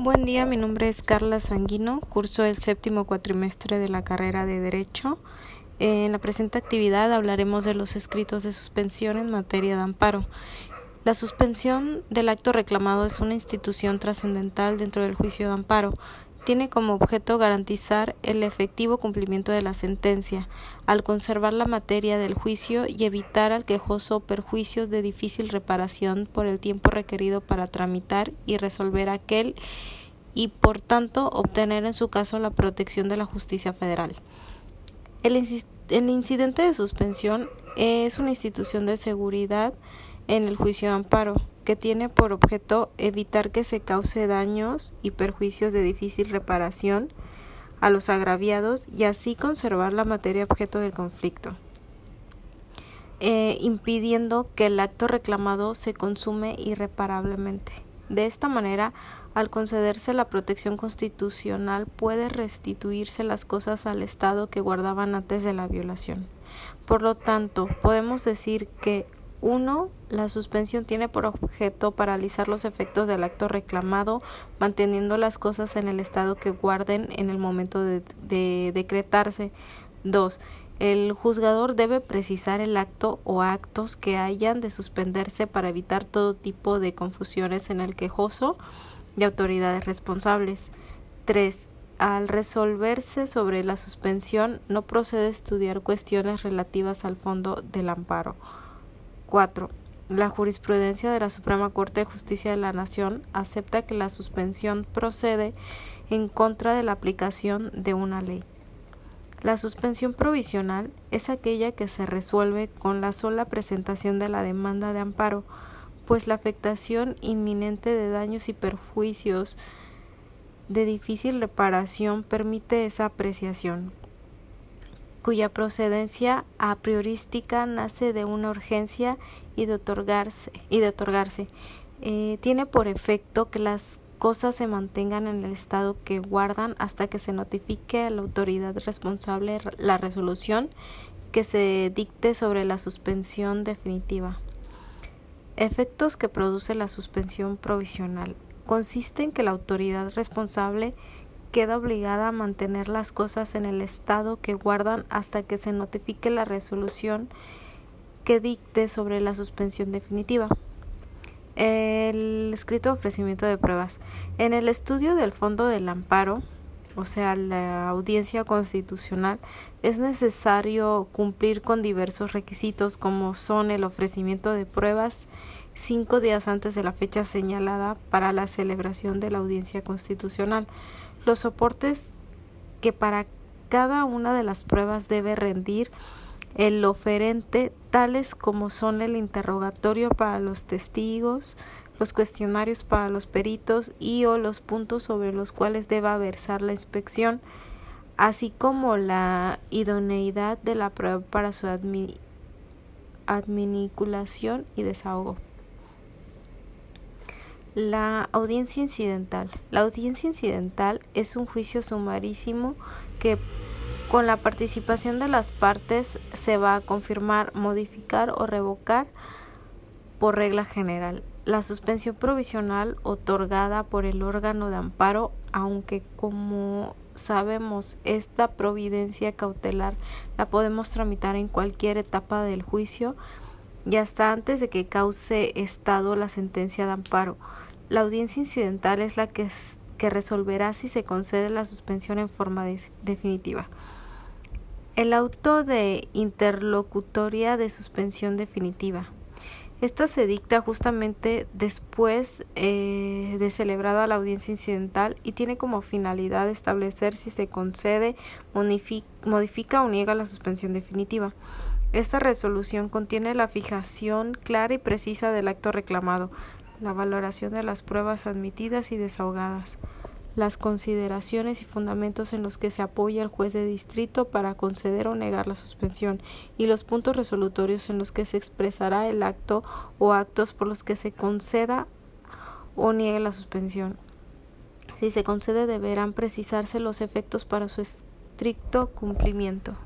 Buen día, mi nombre es Carla Sanguino, curso el séptimo cuatrimestre de la carrera de Derecho. En la presente actividad hablaremos de los escritos de suspensión en materia de amparo. La suspensión del acto reclamado es una institución trascendental dentro del juicio de amparo, tiene como objeto garantizar el efectivo cumplimiento de la sentencia, al conservar la materia del juicio y evitar al quejoso perjuicios de difícil reparación por el tiempo requerido para tramitar y resolver aquel y por tanto obtener en su caso la protección de la justicia federal. El, incidente de suspensión es una institución de seguridad en el juicio de amparo que tiene por objeto evitar que se cause daños y perjuicios de difícil reparación a los agraviados y así conservar la materia objeto del conflicto, eh, impidiendo que el acto reclamado se consume irreparablemente. De esta manera, al concederse la protección constitucional, puede restituirse las cosas al Estado que guardaban antes de la violación. Por lo tanto, podemos decir que 1. La suspensión tiene por objeto paralizar los efectos del acto reclamado, manteniendo las cosas en el estado que guarden en el momento de, de decretarse. 2. El juzgador debe precisar el acto o actos que hayan de suspenderse para evitar todo tipo de confusiones en el quejoso y autoridades responsables. 3. Al resolverse sobre la suspensión, no procede estudiar cuestiones relativas al fondo del amparo. 4. La jurisprudencia de la Suprema Corte de Justicia de la Nación acepta que la suspensión procede en contra de la aplicación de una ley. La suspensión provisional es aquella que se resuelve con la sola presentación de la demanda de amparo, pues la afectación inminente de daños y perjuicios de difícil reparación permite esa apreciación cuya procedencia a priorística nace de una urgencia y de otorgarse, y de otorgarse. Eh, tiene por efecto que las cosas se mantengan en el estado que guardan hasta que se notifique a la autoridad responsable la resolución que se dicte sobre la suspensión definitiva. Efectos que produce la suspensión provisional. Consiste en que la autoridad responsable queda obligada a mantener las cosas en el estado que guardan hasta que se notifique la resolución que dicte sobre la suspensión definitiva. El escrito ofrecimiento de pruebas. En el estudio del fondo del amparo, o sea, la audiencia constitucional, es necesario cumplir con diversos requisitos como son el ofrecimiento de pruebas cinco días antes de la fecha señalada para la celebración de la audiencia constitucional, los soportes que para cada una de las pruebas debe rendir el oferente, tales como son el interrogatorio para los testigos, los cuestionarios para los peritos y o los puntos sobre los cuales deba versar la inspección, así como la idoneidad de la prueba para su adminiculación y desahogo. La audiencia incidental. La audiencia incidental es un juicio sumarísimo que con la participación de las partes se va a confirmar, modificar o revocar por regla general. La suspensión provisional otorgada por el órgano de amparo, aunque como sabemos esta providencia cautelar la podemos tramitar en cualquier etapa del juicio y hasta antes de que cause estado la sentencia de amparo. La audiencia incidental es la que, resolverá si se concede la suspensión en forma definitiva. El auto de interlocutoria de suspensión definitiva. Esta se dicta justamente después eh, de celebrada la audiencia incidental y tiene como finalidad establecer si se concede, modifica o niega la suspensión definitiva. Esta resolución contiene la fijación clara y precisa del acto reclamado, la valoración de las pruebas admitidas y desahogadas, las consideraciones y fundamentos en los que se apoya el juez de distrito para conceder o negar la suspensión y los puntos resolutorios en los que se expresará el acto o actos por los que se conceda o niegue la suspensión. Si se concede deberán precisarse los efectos para su estricto cumplimiento.